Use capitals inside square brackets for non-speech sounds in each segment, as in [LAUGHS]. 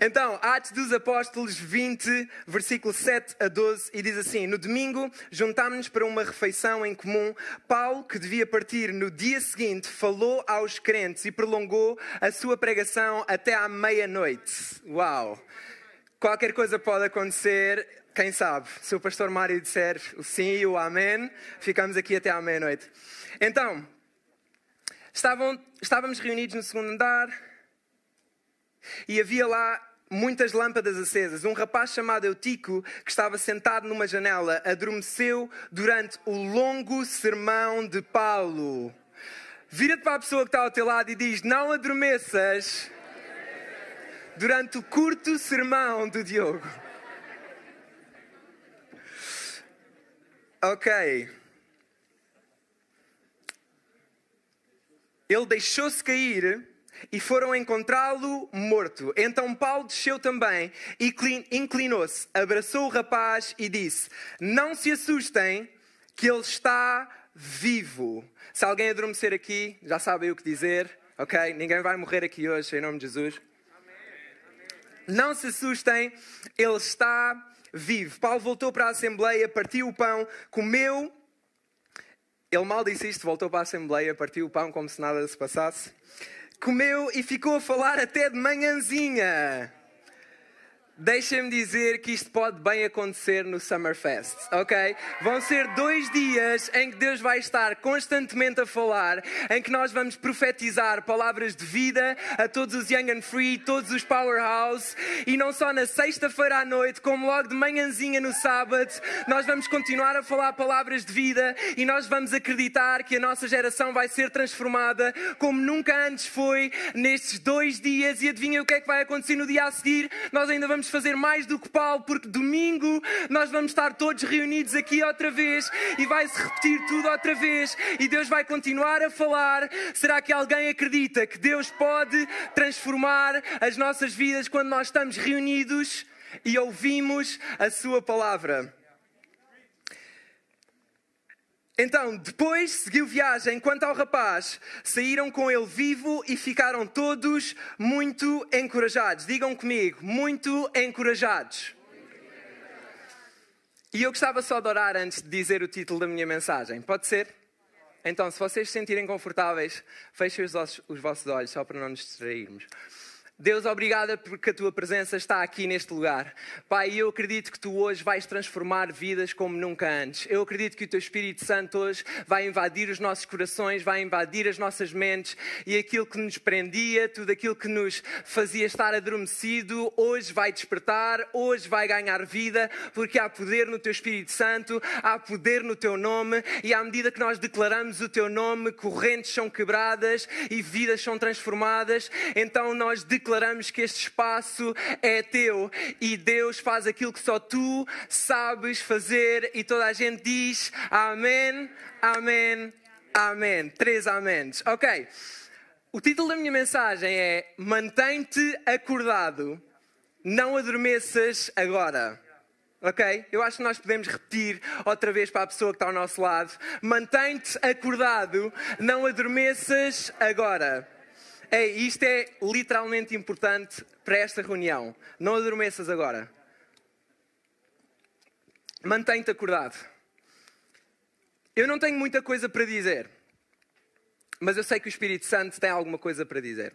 Então, Atos dos Apóstolos 20, versículo 7 a 12, e diz assim: No domingo, juntámos-nos para uma refeição em comum. Paulo, que devia partir no dia seguinte, falou aos crentes e prolongou a sua pregação até à meia-noite. Uau! Qualquer coisa pode acontecer, quem sabe? Se o pastor Mário disser o sim e o amém, ficamos aqui até à meia-noite. Então, estavam, estávamos reunidos no segundo andar. E havia lá muitas lâmpadas acesas. Um rapaz chamado Eutico, que estava sentado numa janela, adormeceu durante o longo sermão de Paulo. Vira-te para a pessoa que está ao teu lado e diz: Não adormeças durante o curto sermão do Diogo. Ok. Ele deixou-se cair e foram encontrá-lo morto. Então Paulo desceu também e inclinou-se, abraçou o rapaz e disse: Não se assustem, que ele está vivo. Se alguém adormecer aqui, já sabem o que dizer, ok? Ninguém vai morrer aqui hoje, em nome de Jesus. Não se assustem, ele está vivo. Paulo voltou para a Assembleia, partiu o pão, comeu. Ele mal disse isto, voltou para a Assembleia, partiu o pão como se nada se passasse comeu e ficou a falar até de manhãzinha. Deixem-me dizer que isto pode bem acontecer no Summerfest, ok? Vão ser dois dias em que Deus vai estar constantemente a falar, em que nós vamos profetizar palavras de vida a todos os Young and Free, todos os Powerhouse, e não só na sexta-feira à noite, como logo de manhãzinha no sábado, nós vamos continuar a falar palavras de vida e nós vamos acreditar que a nossa geração vai ser transformada como nunca antes foi nestes dois dias. E adivinha o que é que vai acontecer no dia a seguir? Nós ainda vamos fazer mais do que Paulo, porque domingo nós vamos estar todos reunidos aqui outra vez e vai-se repetir tudo outra vez e Deus vai continuar a falar. Será que alguém acredita que Deus pode transformar as nossas vidas quando nós estamos reunidos e ouvimos a Sua palavra? Então, depois seguiu viagem. Quanto ao rapaz, saíram com ele vivo e ficaram todos muito encorajados. Digam comigo, muito encorajados. E eu gostava só de orar antes de dizer o título da minha mensagem. Pode ser? Então, se vocês se sentirem confortáveis, fechem os, os vossos olhos só para não nos distrairmos. Deus, obrigada porque a tua presença está aqui neste lugar. Pai, eu acredito que tu hoje vais transformar vidas como nunca antes. Eu acredito que o teu Espírito Santo hoje vai invadir os nossos corações, vai invadir as nossas mentes e aquilo que nos prendia, tudo aquilo que nos fazia estar adormecido, hoje vai despertar, hoje vai ganhar vida, porque há poder no teu Espírito Santo, há poder no teu nome e à medida que nós declaramos o teu nome, correntes são quebradas e vidas são transformadas. Então nós declaramos declaramos que este espaço é teu e Deus faz aquilo que só tu sabes fazer e toda a gente diz amém, amém, amém. Três améns. Ok. O título da minha mensagem é Mantém-te acordado, não adormeças agora. Ok? Eu acho que nós podemos repetir outra vez para a pessoa que está ao nosso lado: Mantém-te acordado, não adormeças agora. Ei, isto é literalmente importante para esta reunião. Não adormeças agora. Mantém-te acordado. Eu não tenho muita coisa para dizer, mas eu sei que o Espírito Santo tem alguma coisa para dizer.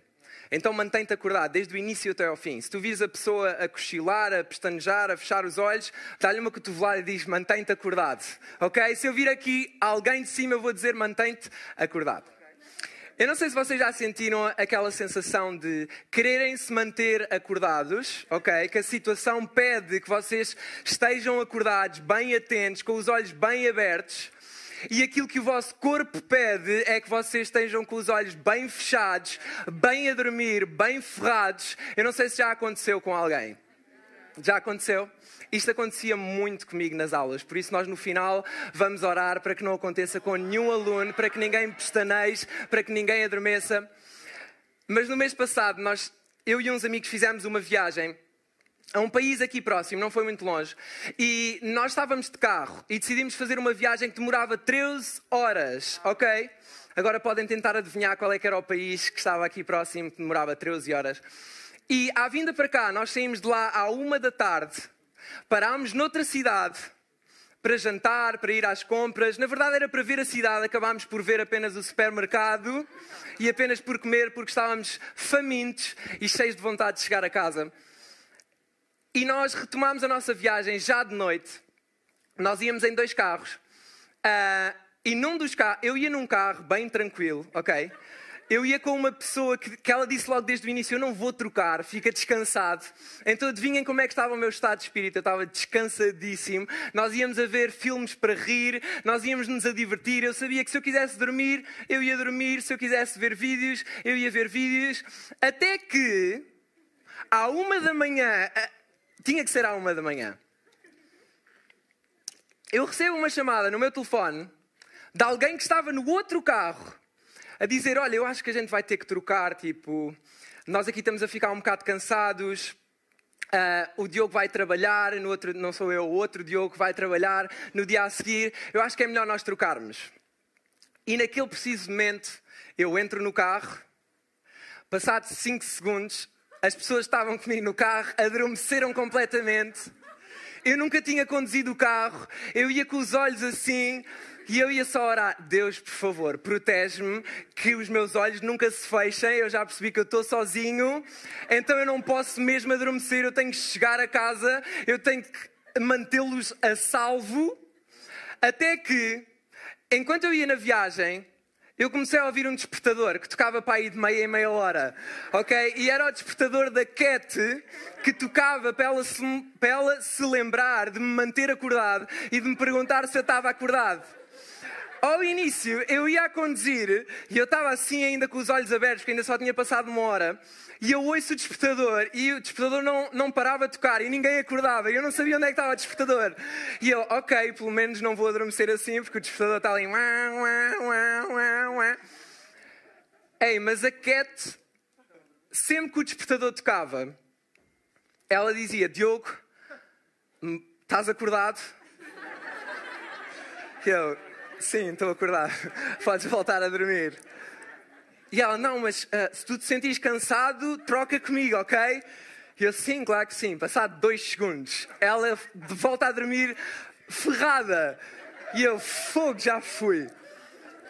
Então mantém-te acordado desde o início até ao fim. Se tu vires a pessoa a cochilar, a pestanejar, a fechar os olhos, dá-lhe uma cotovelada e diz mantém-te acordado. Ok? Se eu vir aqui alguém de cima, eu vou dizer mantém-te acordado. Eu não sei se vocês já sentiram aquela sensação de quererem se manter acordados, ok? Que a situação pede que vocês estejam acordados, bem atentos, com os olhos bem abertos. E aquilo que o vosso corpo pede é que vocês estejam com os olhos bem fechados, bem a dormir, bem ferrados. Eu não sei se já aconteceu com alguém. Já aconteceu? Isto acontecia muito comigo nas aulas, por isso nós no final vamos orar para que não aconteça com nenhum aluno, para que ninguém pestaneie, para que ninguém adormeça. Mas no mês passado, nós, eu e uns amigos fizemos uma viagem a um país aqui próximo, não foi muito longe, e nós estávamos de carro e decidimos fazer uma viagem que demorava 13 horas, ok? Agora podem tentar adivinhar qual é que era o país que estava aqui próximo, que demorava 13 horas. E à vinda para cá, nós saímos de lá à uma da tarde, parámos noutra cidade para jantar, para ir às compras. Na verdade era para ver a cidade, acabámos por ver apenas o supermercado e apenas por comer, porque estávamos famintos e cheios de vontade de chegar a casa. E nós retomámos a nossa viagem já de noite. Nós íamos em dois carros. Uh, e num dos carros, eu ia num carro bem tranquilo, ok? Eu ia com uma pessoa que, que ela disse logo desde o início: Eu não vou trocar, fica descansado. Então adivinhem como é que estava o meu estado de espírito. Eu estava descansadíssimo. Nós íamos a ver filmes para rir, nós íamos nos a divertir. Eu sabia que se eu quisesse dormir, eu ia dormir. Se eu quisesse ver vídeos, eu ia ver vídeos. Até que, à uma da manhã, tinha que ser à uma da manhã. Eu recebo uma chamada no meu telefone de alguém que estava no outro carro a dizer: Olha, eu acho que a gente vai ter que trocar. Tipo, nós aqui estamos a ficar um bocado cansados. Uh, o Diogo vai trabalhar, no outro, não sou eu, o outro Diogo vai trabalhar no dia a seguir. Eu acho que é melhor nós trocarmos. E naquele preciso momento, eu entro no carro, passados 5 segundos, as pessoas estavam comigo no carro, adormeceram completamente. Eu nunca tinha conduzido o carro, eu ia com os olhos assim, e eu ia só orar: Deus, por favor, protege-me, que os meus olhos nunca se fechem. Eu já percebi que eu estou sozinho, então eu não posso mesmo adormecer. Eu tenho que chegar a casa, eu tenho que mantê-los a salvo. Até que, enquanto eu ia na viagem, eu comecei a ouvir um despertador que tocava para aí de meia em meia hora, ok? E era o despertador da Cat que tocava para ela, se, para ela se lembrar de me manter acordado e de me perguntar se eu estava acordado. Ao início, eu ia a conduzir e eu estava assim ainda com os olhos abertos, porque ainda só tinha passado uma hora. E eu ouço o despertador e o despertador não, não parava de tocar e ninguém acordava. E eu não sabia onde é que estava o despertador. E eu, ok, pelo menos não vou adormecer assim, porque o despertador está ali. Ei, mas a Cat, sempre que o despertador tocava, ela dizia: Diogo, estás acordado? Eu, sim, estou acordado. [LAUGHS] Podes voltar a dormir. E ela, não, mas uh, se tu te sentires cansado, troca comigo, ok? E eu, sim, claro que sim. Passado dois segundos, ela volta a dormir ferrada. E eu, fogo, já fui.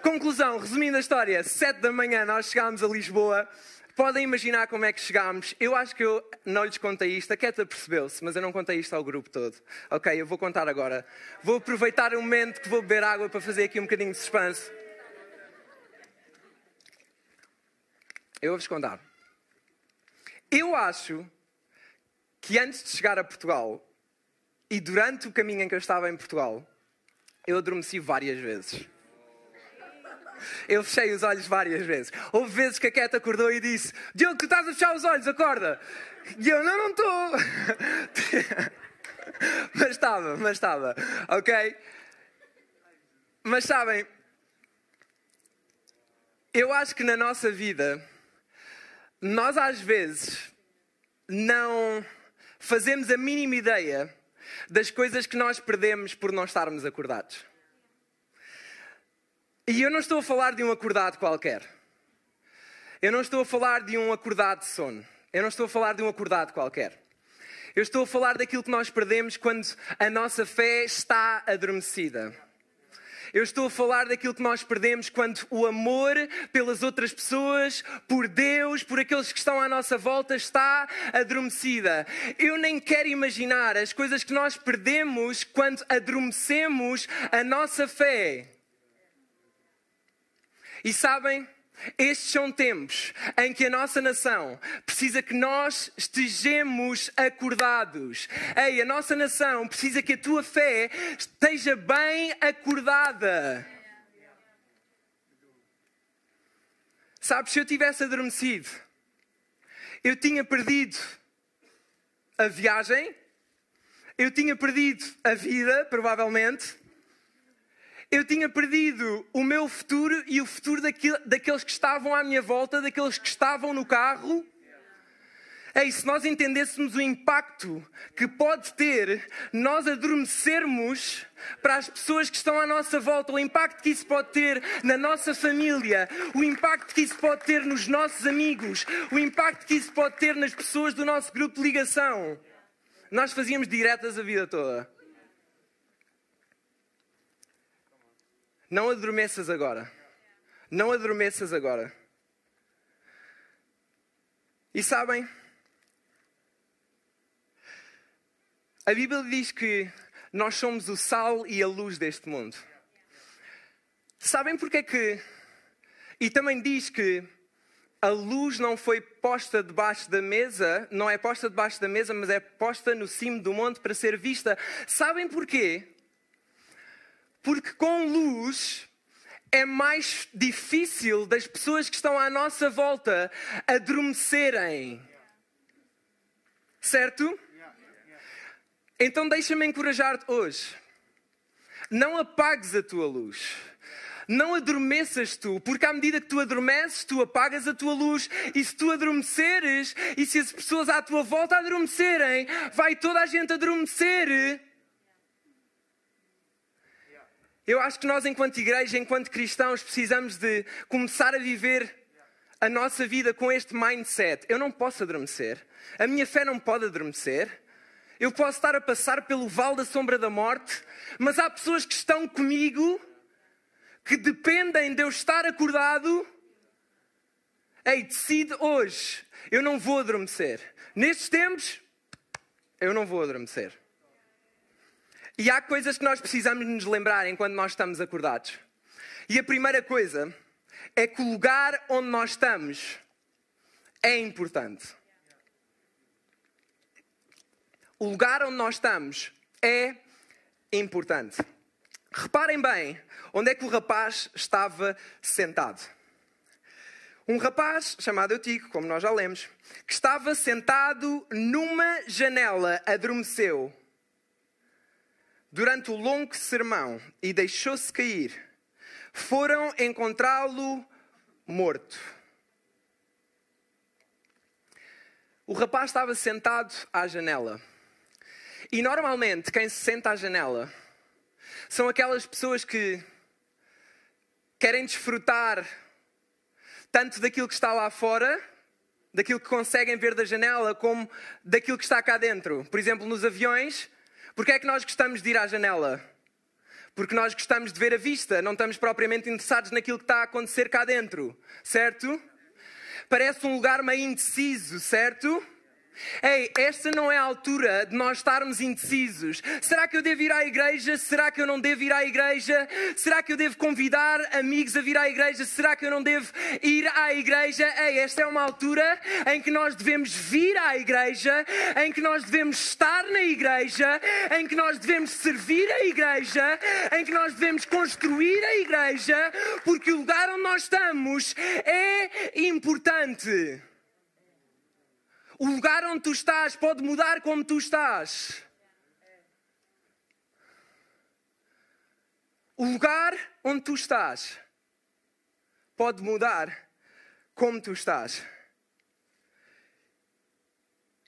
Conclusão, resumindo a história, sete da manhã nós chegámos a Lisboa. Podem imaginar como é que chegámos. Eu acho que eu não lhes contei isto. A Keta percebeu-se, mas eu não contei isto ao grupo todo. Ok, eu vou contar agora. Vou aproveitar o momento que vou beber água para fazer aqui um bocadinho de suspense. Eu vou-vos contar. Eu acho que antes de chegar a Portugal e durante o caminho em que eu estava em Portugal, eu adormeci várias vezes. Eu fechei os olhos várias vezes. Houve vezes que a Cat acordou e disse: Diogo, tu estás a fechar os olhos, acorda. E eu: Não, não estou. [LAUGHS] mas estava, mas estava, ok? Mas sabem, eu acho que na nossa vida nós às vezes não fazemos a mínima ideia das coisas que nós perdemos por não estarmos acordados. E eu não estou a falar de um acordado qualquer. Eu não estou a falar de um acordado de sono. Eu não estou a falar de um acordado qualquer. Eu estou a falar daquilo que nós perdemos quando a nossa fé está adormecida. Eu estou a falar daquilo que nós perdemos quando o amor pelas outras pessoas, por Deus, por aqueles que estão à nossa volta, está adormecida. Eu nem quero imaginar as coisas que nós perdemos quando adormecemos a nossa fé. E sabem? Estes são tempos em que a nossa nação precisa que nós estejamos acordados. Ei, a nossa nação precisa que a tua fé esteja bem acordada. Sabes, se eu tivesse adormecido, eu tinha perdido a viagem, eu tinha perdido a vida, provavelmente, eu tinha perdido o meu futuro e o futuro daqueles que estavam à minha volta, daqueles que estavam no carro. É, e se nós entendêssemos o impacto que pode ter nós adormecermos para as pessoas que estão à nossa volta, o impacto que isso pode ter na nossa família, o impacto que isso pode ter nos nossos amigos, o impacto que isso pode ter nas pessoas do nosso grupo de ligação, nós fazíamos diretas a vida toda. Não adormeças agora. Não adormeças agora. E sabem? A Bíblia diz que nós somos o sal e a luz deste mundo. Sabem porque é que. E também diz que a luz não foi posta debaixo da mesa, não é posta debaixo da mesa, mas é posta no cimo do monte para ser vista. Sabem porquê? Porque com luz é mais difícil das pessoas que estão à nossa volta adormecerem. Certo? Então deixa-me encorajar-te hoje. Não apagues a tua luz. Não adormeças tu, porque à medida que tu adormeces, tu apagas a tua luz. E se tu adormeceres, e se as pessoas à tua volta adormecerem, vai toda a gente adormecer. Eu acho que nós, enquanto igreja, enquanto cristãos, precisamos de começar a viver a nossa vida com este mindset. Eu não posso adormecer. A minha fé não pode adormecer. Eu posso estar a passar pelo vale da sombra da morte, mas há pessoas que estão comigo que dependem de eu estar acordado. Ei, decide hoje, eu não vou adormecer. Nestes tempos, eu não vou adormecer. E há coisas que nós precisamos nos lembrar enquanto nós estamos acordados. E a primeira coisa é que o lugar onde nós estamos é importante o lugar onde nós estamos é importante. Reparem bem onde é que o rapaz estava sentado. Um rapaz chamado Eutico, como nós já lemos, que estava sentado numa janela, adormeceu durante o longo sermão e deixou-se cair. Foram encontrá-lo morto. O rapaz estava sentado à janela. E normalmente quem se senta à janela são aquelas pessoas que querem desfrutar tanto daquilo que está lá fora, daquilo que conseguem ver da janela, como daquilo que está cá dentro. Por exemplo, nos aviões, porque é que nós gostamos de ir à janela? Porque nós gostamos de ver a vista, não estamos propriamente interessados naquilo que está a acontecer cá dentro, certo? Parece um lugar meio indeciso, certo? Ei, esta não é a altura de nós estarmos indecisos. Será que eu devo ir à igreja? Será que eu não devo ir à igreja? Será que eu devo convidar amigos a vir à igreja? Será que eu não devo ir à igreja? Ei, esta é uma altura em que nós devemos vir à igreja, em que nós devemos estar na igreja, em que nós devemos servir a igreja, em que nós devemos construir a igreja, porque o lugar onde nós estamos é importante. O lugar onde tu estás pode mudar como tu estás. O lugar onde tu estás pode mudar como tu estás.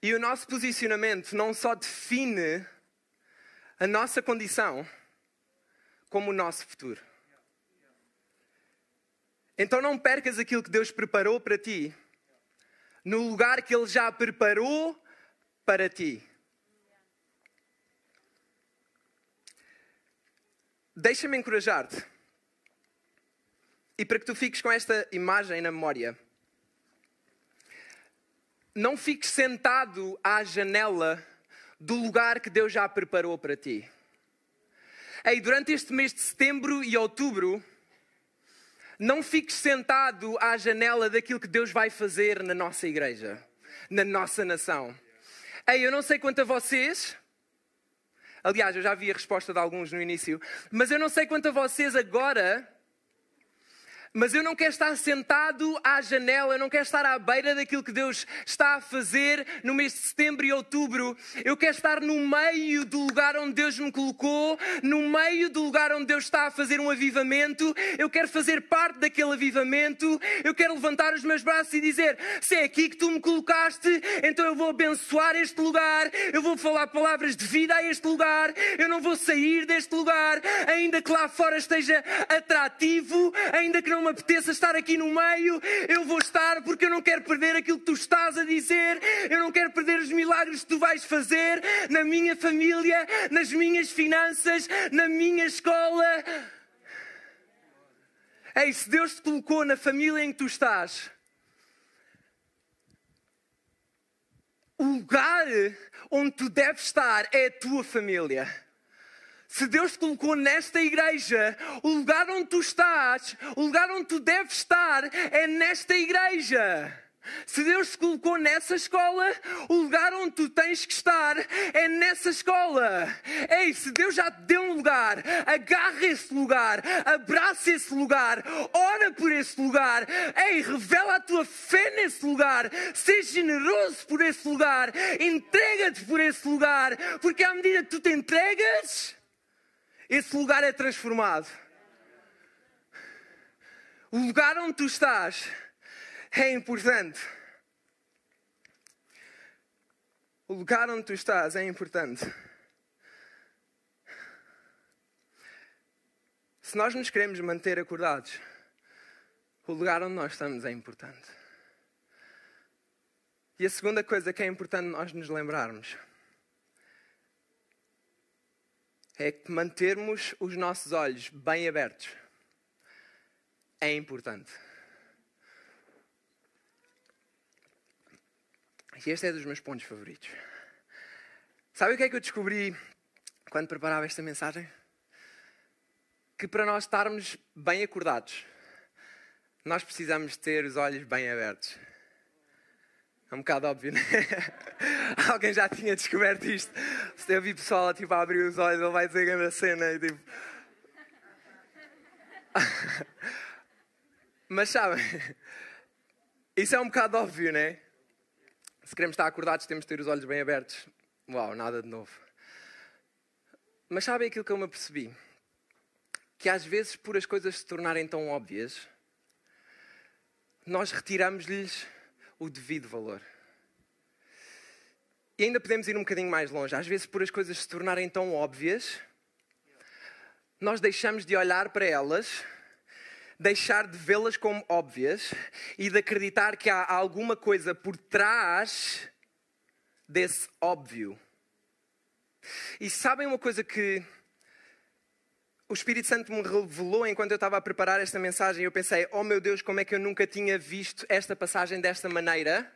E o nosso posicionamento não só define a nossa condição, como o nosso futuro. Então não percas aquilo que Deus preparou para ti no lugar que Ele já preparou para ti. Deixa-me encorajar-te. E para que tu fiques com esta imagem na memória, não fiques sentado à janela do lugar que Deus já preparou para ti. Ei, durante este mês de setembro e outubro, não fiques sentado à janela daquilo que Deus vai fazer na nossa igreja, na nossa nação. Ei, eu não sei quanto a vocês. Aliás, eu já vi a resposta de alguns no início, mas eu não sei quanto a vocês agora. Mas eu não quero estar sentado à janela, eu não quero estar à beira daquilo que Deus está a fazer no mês de setembro e outubro. Eu quero estar no meio do lugar onde Deus me colocou, no meio do lugar onde Deus está a fazer um avivamento. Eu quero fazer parte daquele avivamento. Eu quero levantar os meus braços e dizer: Se é aqui que tu me colocaste, então eu vou abençoar este lugar, eu vou falar palavras de vida a este lugar, eu não vou sair deste lugar, ainda que lá fora esteja atrativo, ainda que não me apeteça estar aqui no meio, eu vou estar porque eu não quero perder aquilo que tu estás a dizer, eu não quero perder os milagres que tu vais fazer na minha família, nas minhas finanças, na minha escola. Ei, se Deus te colocou na família em que tu estás, o lugar onde tu deves estar é a tua família. Se Deus te colocou nesta igreja, o lugar onde tu estás, o lugar onde tu deves estar é nesta igreja. Se Deus te colocou nessa escola, o lugar onde tu tens que estar é nessa escola. Ei, se Deus já te deu um lugar, agarra esse lugar, abraça esse lugar, ora por esse lugar. Ei, revela a tua fé nesse lugar, seja generoso por esse lugar, entrega-te por esse lugar, porque à medida que tu te entregas, esse lugar é transformado. O lugar onde tu estás é importante. O lugar onde tu estás é importante. Se nós nos queremos manter acordados, o lugar onde nós estamos é importante. E a segunda coisa que é importante nós nos lembrarmos é que mantermos os nossos olhos bem abertos é importante. E este é dos meus pontos favoritos. Sabe o que é que eu descobri quando preparava esta mensagem? Que para nós estarmos bem acordados, nós precisamos ter os olhos bem abertos. É um bocado óbvio, né? [LAUGHS] Alguém já tinha descoberto isto. Se eu vi pessoal tipo, a abrir os olhos, ele vai dizer grande cena e tipo. [LAUGHS] Mas sabem, [LAUGHS] isso é um bocado óbvio, né? Se queremos estar acordados, temos de ter os olhos bem abertos. Uau, nada de novo. Mas sabem aquilo que eu me apercebi? Que às vezes, por as coisas se tornarem tão óbvias, nós retiramos-lhes o devido valor. E ainda podemos ir um bocadinho mais longe. Às vezes, por as coisas se tornarem tão óbvias, nós deixamos de olhar para elas, deixar de vê-las como óbvias e de acreditar que há alguma coisa por trás desse óbvio. E sabem uma coisa que o Espírito Santo me revelou enquanto eu estava a preparar esta mensagem. Eu pensei, oh meu Deus, como é que eu nunca tinha visto esta passagem desta maneira?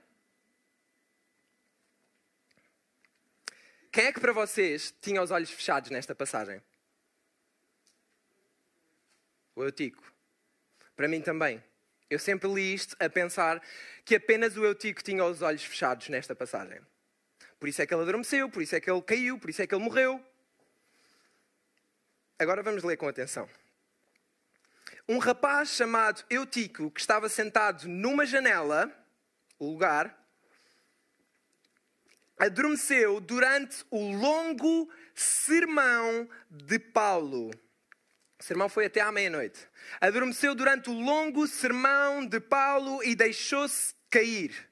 Quem é que para vocês tinha os olhos fechados nesta passagem? O Eutico. Para mim também. Eu sempre li isto a pensar que apenas o Eutico tinha os olhos fechados nesta passagem. Por isso é que ele adormeceu, por isso é que ele caiu, por isso é que ele morreu. Agora vamos ler com atenção. Um rapaz chamado Eutico, que estava sentado numa janela, o lugar, adormeceu durante o longo sermão de Paulo. O sermão foi até à meia-noite. Adormeceu durante o longo sermão de Paulo e deixou-se cair.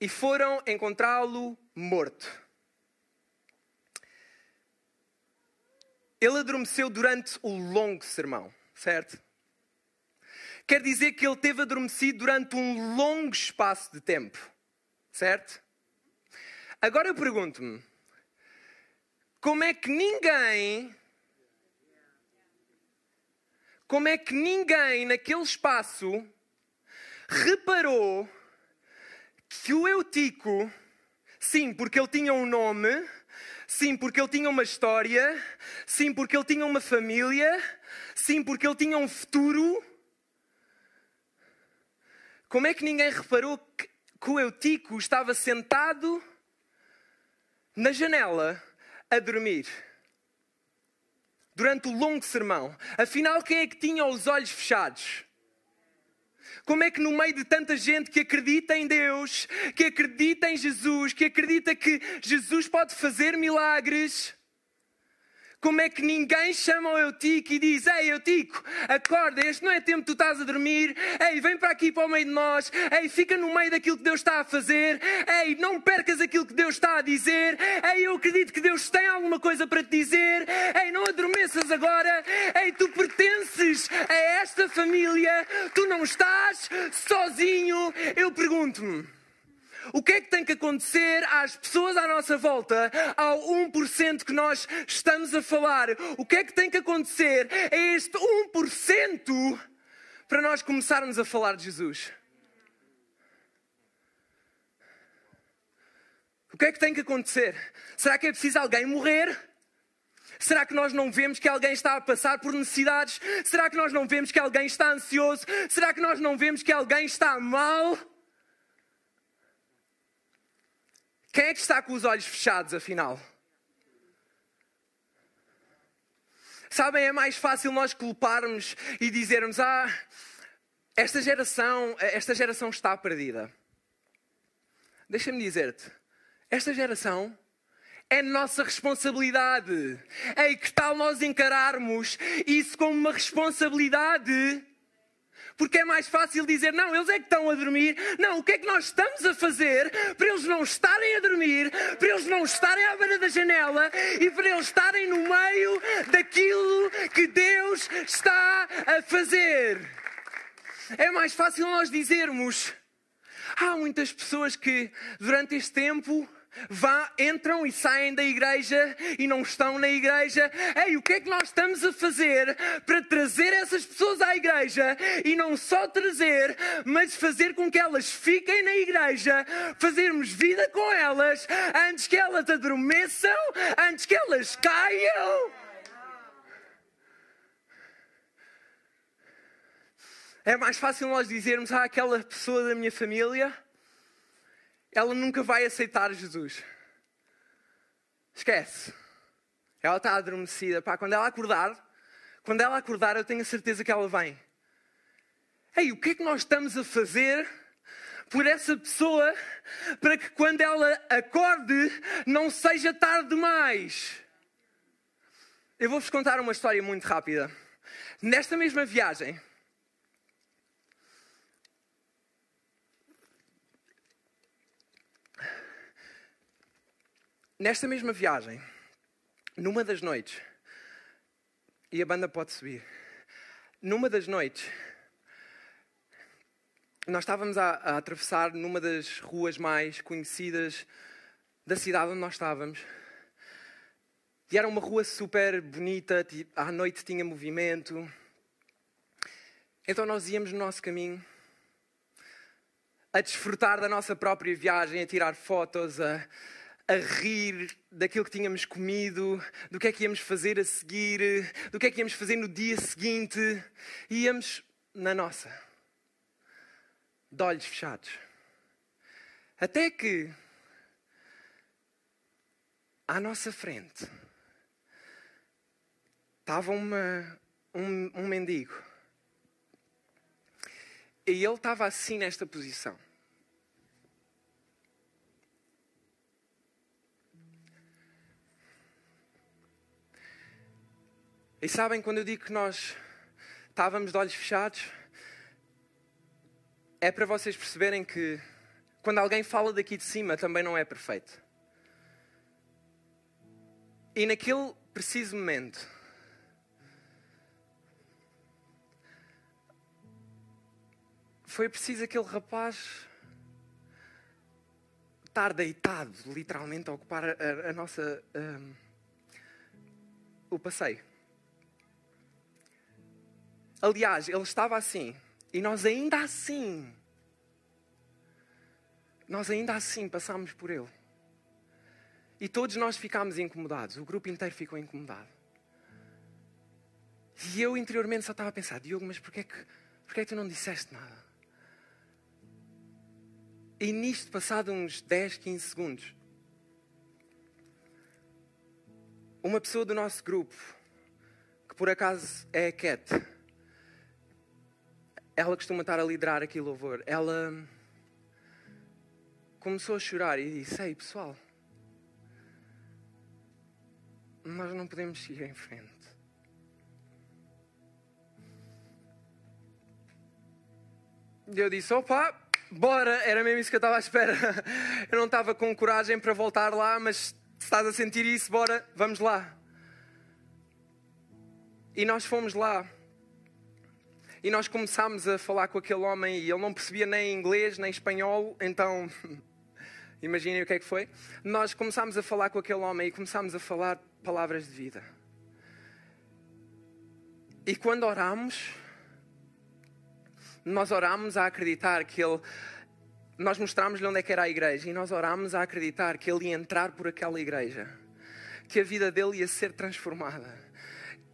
E foram encontrá-lo morto. Ele adormeceu durante o longo sermão, certo? Quer dizer que ele teve adormecido durante um longo espaço de tempo, certo? Agora eu pergunto-me: como é que ninguém. Como é que ninguém naquele espaço reparou que o Eutico, sim, porque ele tinha um nome, Sim, porque ele tinha uma história. Sim, porque ele tinha uma família. Sim, porque ele tinha um futuro. Como é que ninguém reparou que, que o Eutico estava sentado na janela a dormir? Durante o longo sermão. Afinal, quem é que tinha os olhos fechados? Como é que no meio de tanta gente que acredita em Deus, que acredita em Jesus, que acredita que Jesus pode fazer milagres, como é que ninguém chama o Eutico e diz: Ei, Eutico, acorda, este não é tempo que tu estás a dormir. Ei, vem para aqui para o meio de nós. Ei, fica no meio daquilo que Deus está a fazer. Ei, não percas aquilo que Deus está a dizer. Ei, eu acredito que Deus tem alguma coisa para te dizer. Ei, não adormeças agora. Ei, tu pertences a esta família. Tu não estás sozinho. Eu pergunto-me. O que é que tem que acontecer às pessoas à nossa volta, ao 1% que nós estamos a falar? O que é que tem que acontecer a este 1% para nós começarmos a falar de Jesus? O que é que tem que acontecer? Será que é preciso alguém morrer? Será que nós não vemos que alguém está a passar por necessidades? Será que nós não vemos que alguém está ansioso? Será que nós não vemos que alguém está mal? Quem é que está com os olhos fechados, afinal? Sabem, é mais fácil nós culparmos e dizermos: Ah, esta geração, esta geração está perdida. Deixa-me dizer-te, esta geração é nossa responsabilidade. Ei, que tal nós encararmos isso como uma responsabilidade porque é mais fácil dizer, não, eles é que estão a dormir. Não, o que é que nós estamos a fazer para eles não estarem a dormir, para eles não estarem à beira da janela e para eles estarem no meio daquilo que Deus está a fazer? É mais fácil nós dizermos, há muitas pessoas que durante este tempo vá, entram e saem da igreja e não estão na igreja. Ei, o que é que nós estamos a fazer para trazer essas pessoas à igreja e não só trazer, mas fazer com que elas fiquem na igreja, fazermos vida com elas antes que elas adormeçam, antes que elas caiam? É mais fácil nós dizermos ah, aquela pessoa da minha família ela nunca vai aceitar Jesus. Esquece. Ela está adormecida. Pá, quando ela acordar, quando ela acordar, eu tenho a certeza que ela vem. Ei, o que é que nós estamos a fazer por essa pessoa para que quando ela acorde não seja tarde demais? Eu vou-vos contar uma história muito rápida. Nesta mesma viagem, Nesta mesma viagem, numa das noites, e a banda pode subir, numa das noites, nós estávamos a, a atravessar numa das ruas mais conhecidas da cidade onde nós estávamos. E era uma rua super bonita, à noite tinha movimento. Então nós íamos no nosso caminho, a desfrutar da nossa própria viagem, a tirar fotos, a, a rir daquilo que tínhamos comido, do que é que íamos fazer a seguir, do que é que íamos fazer no dia seguinte. Íamos na nossa, de olhos fechados. Até que, à nossa frente, estava um, um mendigo. E ele estava assim nesta posição. E sabem, quando eu digo que nós estávamos de olhos fechados, é para vocês perceberem que quando alguém fala daqui de cima também não é perfeito. E naquele preciso momento, foi preciso aquele rapaz estar deitado, literalmente, a ocupar a, a, nossa. Um, o passeio. Aliás, ele estava assim. E nós ainda assim, nós ainda assim passámos por ele. E todos nós ficámos incomodados. O grupo inteiro ficou incomodado. E eu interiormente só estava a pensar, Diogo, mas porquê que, porquê que tu não disseste nada? E nisto, passado uns 10, 15 segundos, uma pessoa do nosso grupo, que por acaso é a Cat, ela costuma estar a liderar aqui louvor. Ela começou a chorar e disse: Ei, pessoal, nós não podemos seguir em frente. E eu disse: opa, bora, era mesmo isso que eu estava à espera. [LAUGHS] Eu não estava com coragem para voltar lá, mas se estás a sentir isso, bora, vamos lá. E nós fomos lá. E nós começámos a falar com aquele homem e ele não percebia nem inglês nem espanhol, então [LAUGHS] imaginem o que é que foi. Nós começámos a falar com aquele homem e começámos a falar palavras de vida. E quando oramos, nós oramos a acreditar que ele. Nós mostramos-lhe onde é que era a igreja e nós oramos a acreditar que ele ia entrar por aquela igreja, que a vida dele ia ser transformada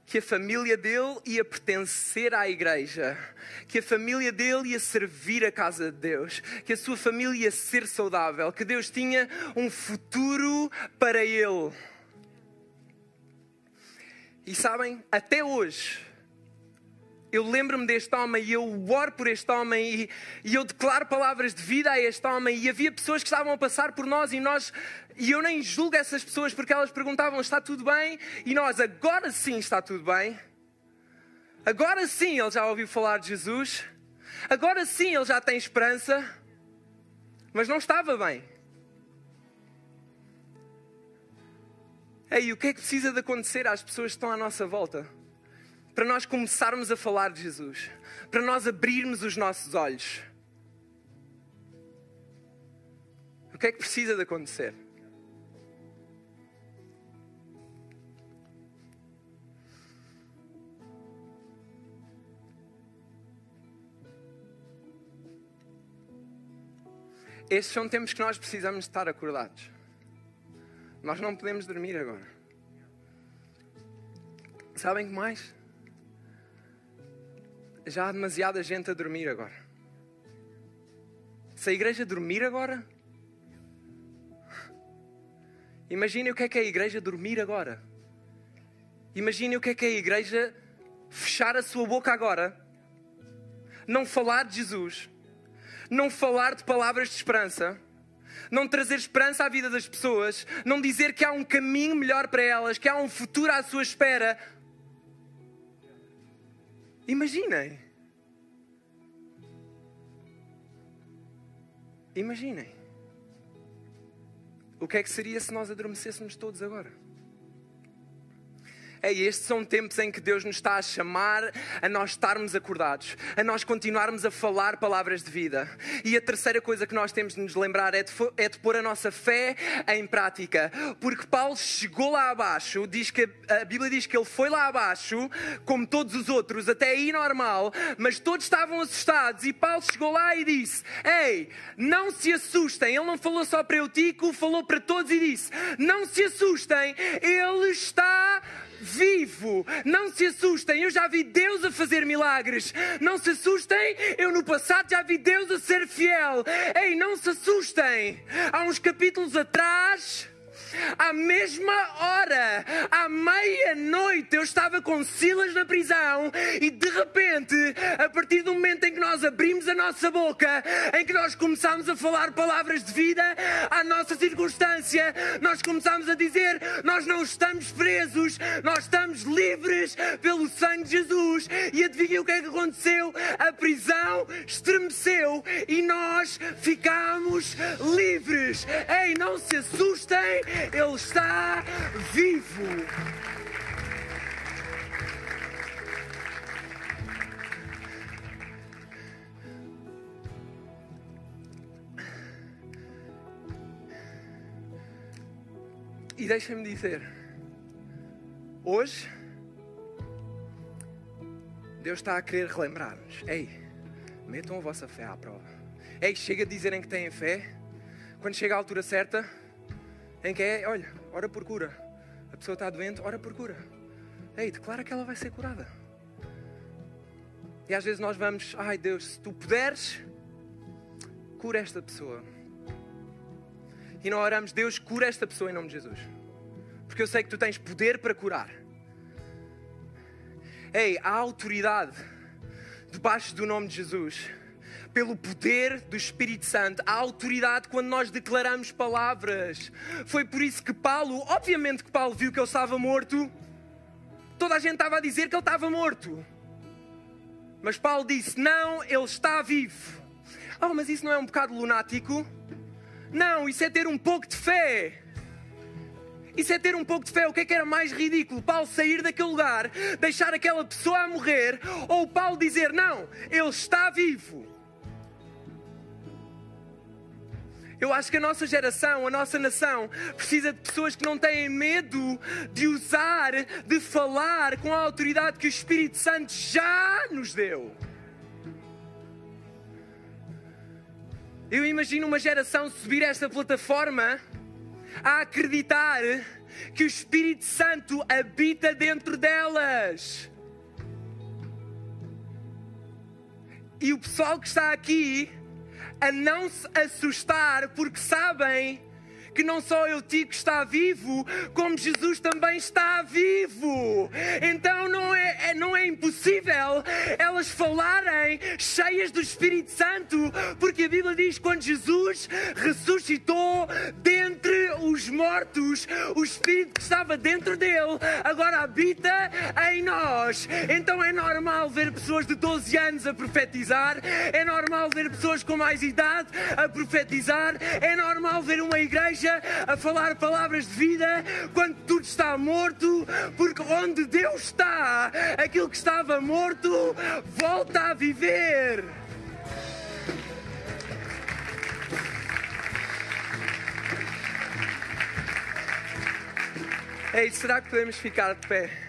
que a família dele ia pertencer à igreja, que a família dele ia servir a casa de Deus, que a sua família ia ser saudável, que Deus tinha um futuro para ele. E sabem, até hoje, eu lembro-me deste homem e eu oro por este homem e, e, eu declaro palavras de vida a este homem. E havia pessoas que estavam a passar por nós e nós e eu nem julgo essas pessoas porque elas perguntavam está tudo bem? E nós agora sim está tudo bem. Agora sim ele já ouviu falar de Jesus. Agora sim ele já tem esperança. Mas não estava bem. Ei, o que é que precisa de acontecer às pessoas que estão à nossa volta? Para nós começarmos a falar de Jesus, para nós abrirmos os nossos olhos. O que é que precisa de acontecer? Estes são tempos que nós precisamos estar acordados. Nós não podemos dormir agora. Sabem que mais? Já há demasiada gente a dormir agora. Se a igreja dormir agora, imagine o que é que é a igreja dormir agora. Imagine o que é que é a igreja fechar a sua boca agora, não falar de Jesus, não falar de palavras de esperança, não trazer esperança à vida das pessoas, não dizer que há um caminho melhor para elas, que há um futuro à sua espera, Imaginem. Imaginem. O que é que seria se nós adormecêssemos todos agora? Ei, estes são tempos em que Deus nos está a chamar a nós estarmos acordados, a nós continuarmos a falar palavras de vida. E a terceira coisa que nós temos de nos lembrar é de, é de pôr a nossa fé em prática. Porque Paulo chegou lá abaixo, diz que, a Bíblia diz que ele foi lá abaixo, como todos os outros, até aí normal, mas todos estavam assustados. E Paulo chegou lá e disse: Ei, não se assustem. Ele não falou só para Eutico, falou para todos e disse: Não se assustem, ele está vivo. Não se assustem, eu já vi Deus a fazer milagres. Não se assustem, eu no passado já vi Deus a ser fiel. Ei, não se assustem. Há uns capítulos atrás à mesma hora, à meia-noite, eu estava com Silas na prisão e de repente, a partir do momento em que nós abrimos a nossa boca, em que nós começamos a falar palavras de vida à nossa circunstância, nós começamos a dizer: Nós não estamos presos, nós estamos livres pelo sangue de Jesus. E adivinha o que é que aconteceu? A prisão estremeceu e nós ficámos livres. Ei, não se assustem, ele está vivo. E deixa-me dizer, hoje, Deus está a querer relembrar-nos: ei, metam a vossa fé à prova. Ei, chega a dizerem que têm fé, quando chega a altura certa, em que é, olha, ora por cura. A pessoa está doente, ora por cura. Ei, declara que ela vai ser curada. E às vezes nós vamos, ai Deus, se tu puderes, cura esta pessoa. E não oramos, Deus, cura esta pessoa em nome de Jesus. Porque eu sei que tu tens poder para curar. Ei, a autoridade debaixo do nome de Jesus, pelo poder do Espírito Santo, a autoridade quando nós declaramos palavras. Foi por isso que Paulo, obviamente que Paulo viu que ele estava morto, toda a gente estava a dizer que ele estava morto. Mas Paulo disse: Não, ele está vivo. Oh, mas isso não é um bocado lunático? Não, isso é ter um pouco de fé. Isso é ter um pouco de fé. O que é que era mais ridículo? Paulo sair daquele lugar, deixar aquela pessoa a morrer, ou Paulo dizer: Não, ele está vivo. Eu acho que a nossa geração, a nossa nação, precisa de pessoas que não têm medo de usar, de falar com a autoridade que o Espírito Santo já nos deu. Eu imagino uma geração subir esta plataforma a acreditar que o Espírito Santo habita dentro delas. E o pessoal que está aqui a não se assustar porque sabem que não só eu digo que está vivo, como Jesus também está vivo. Então não é, é, não é impossível elas falarem cheias do Espírito Santo, porque a Bíblia diz que quando Jesus ressuscitou dentre os mortos, o Espírito que estava dentro dele agora habita em nós. Então é normal ver pessoas de 12 anos a profetizar, é normal ver pessoas com mais idade a profetizar, é normal ver uma igreja igreja a falar palavras de vida quando tudo está morto, porque onde Deus está, aquilo que estava morto volta a viver. Ei, será que podemos ficar de pé?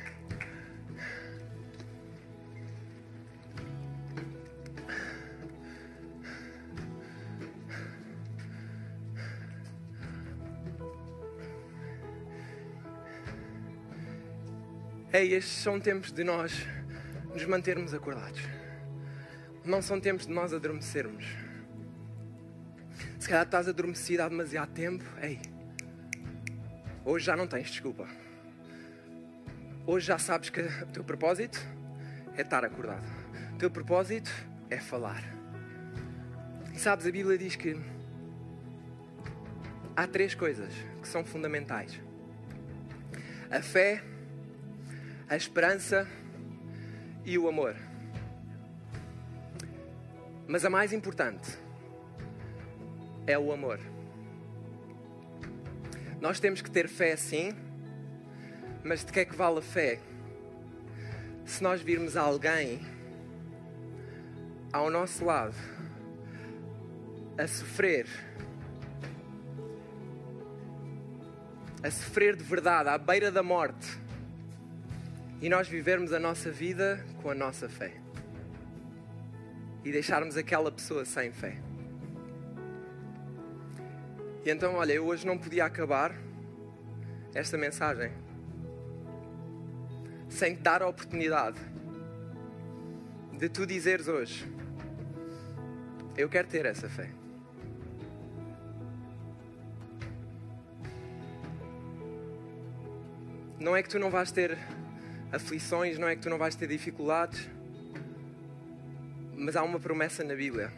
Ei, estes são tempos de nós nos mantermos acordados. Não são tempos de nós adormecermos. Se calhar estás adormecido há demasiado tempo, ei, hoje já não tens desculpa. Hoje já sabes que o teu propósito é estar acordado. O teu propósito é falar. E sabes, a Bíblia diz que há três coisas que são fundamentais: a fé, a esperança e o amor. Mas a mais importante é o amor. Nós temos que ter fé sim, mas de que é que vale a fé? Se nós virmos alguém ao nosso lado a sofrer, a sofrer de verdade, à beira da morte, e nós vivermos a nossa vida com a nossa fé e deixarmos aquela pessoa sem fé. E então, olha, eu hoje não podia acabar esta mensagem sem te dar a oportunidade de tu dizeres hoje: Eu quero ter essa fé. Não é que tu não vais ter aflições, não é que tu não vais ter dificuldades. Mas há uma promessa na Bíblia: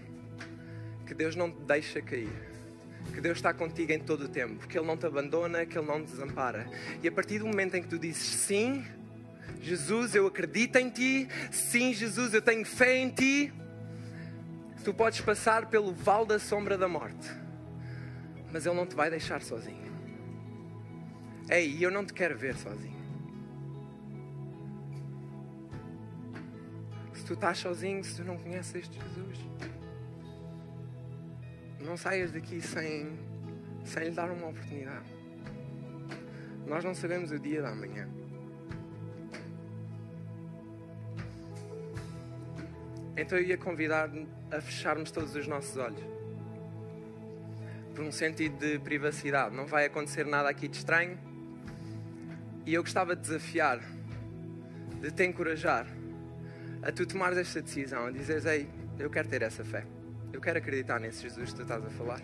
que Deus não te deixa cair, que Deus está contigo em todo o tempo, que Ele não te abandona, que Ele não te desampara. E a partir do momento em que tu dizes sim, Jesus, eu acredito em Ti, sim, Jesus, eu tenho fé em Ti, tu podes passar pelo vale da sombra da morte, mas Ele não te vai deixar sozinho. Ei, eu não te quero ver sozinho. Tu estás sozinho, se tu não conheces este Jesus, não saias daqui sem, sem lhe dar uma oportunidade. Nós não sabemos o dia da manhã. Então eu ia convidar a fecharmos todos os nossos olhos. Por um sentido de privacidade. Não vai acontecer nada aqui de estranho. E eu gostava de desafiar, de te encorajar a tu tomares esta decisão, a dizeres, ei, eu quero ter essa fé. Eu quero acreditar nesse Jesus que tu estás a falar.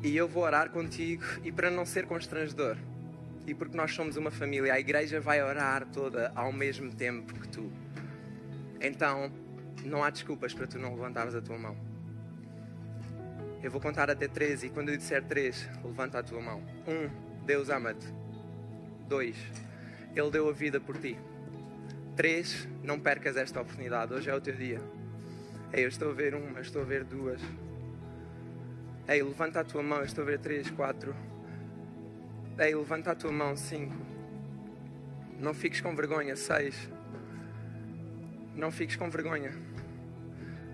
E eu vou orar contigo e para não ser constrangedor, e porque nós somos uma família, a igreja vai orar toda ao mesmo tempo que tu. Então, não há desculpas para tu não levantares a tua mão. Eu vou contar até três e quando eu disser três, levanta a tua mão. Um, Deus ama-te. Dois, Ele deu a vida por ti. Três, não percas esta oportunidade. Hoje é o teu dia. Ei, eu estou a ver uma, estou a ver duas. Ei, levanta a tua mão, eu estou a ver três, quatro. Ei, levanta a tua mão, cinco. Não fiques com vergonha, seis. Não fiques com vergonha.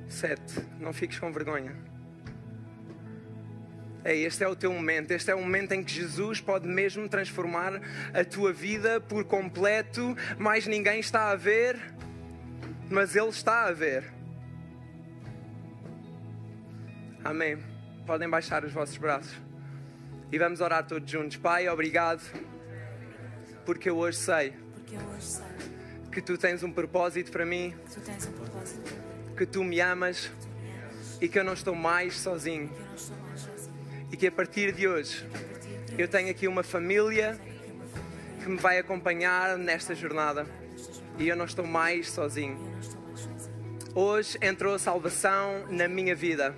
Sete. Não fiques com vergonha. Ei, este é o teu momento. Este é o momento em que Jesus pode mesmo transformar a tua vida por completo. Mais ninguém está a ver, mas Ele está a ver. Amém. Podem baixar os vossos braços. E vamos orar todos juntos. Pai, obrigado. Porque eu hoje sei eu hoje sei que tu tens um propósito para mim, que tu um propósito para mim, que tu me amas tu me amas, e que sozinho. que eu não estou mais sozinho. E que a partir de hoje eu tenho aqui uma família que me vai acompanhar nesta jornada e eu não estou mais sozinho. Hoje entrou a salvação na minha vida.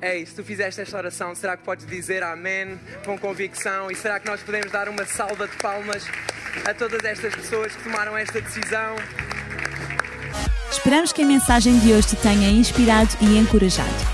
Ei, se tu fizeste esta oração, será que podes dizer amém com convicção? E será que nós podemos dar uma salva de palmas a todas estas pessoas que tomaram esta decisão? Esperamos que a mensagem de hoje te tenha inspirado e encorajado.